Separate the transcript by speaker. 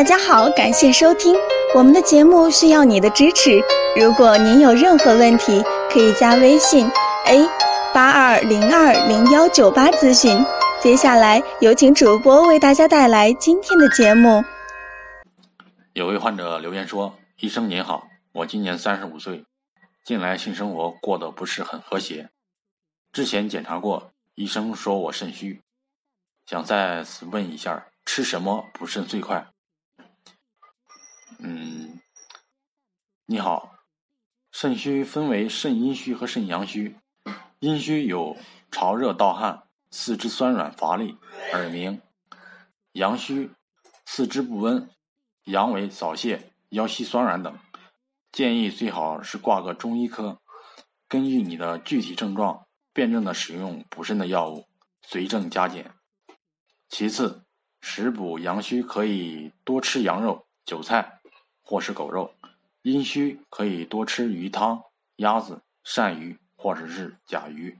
Speaker 1: 大家好，感谢收听我们的节目，需要你的支持。如果您有任何问题，可以加微信 a 八二零二零幺九八咨询。接下来有请主播为大家带来今天的节目。
Speaker 2: 有位患者留言说：“医生您好，我今年三十五岁，近来性生活过得不是很和谐。之前检查过，医生说我肾虚，想再次问一下，吃什么补肾最快？”嗯，你好，肾虚分为肾阴虚和肾阳虚。阴虚有潮热盗汗、四肢酸软乏力、耳鸣；阳虚四肢不温、阳痿早泄、腰膝酸软等。建议最好是挂个中医科，根据你的具体症状辩证的使用补肾的药物，随症加减。其次，食补阳虚可以多吃羊肉、韭菜。或是狗肉，阴虚可以多吃鱼汤、鸭子、鳝鱼或者是甲鱼。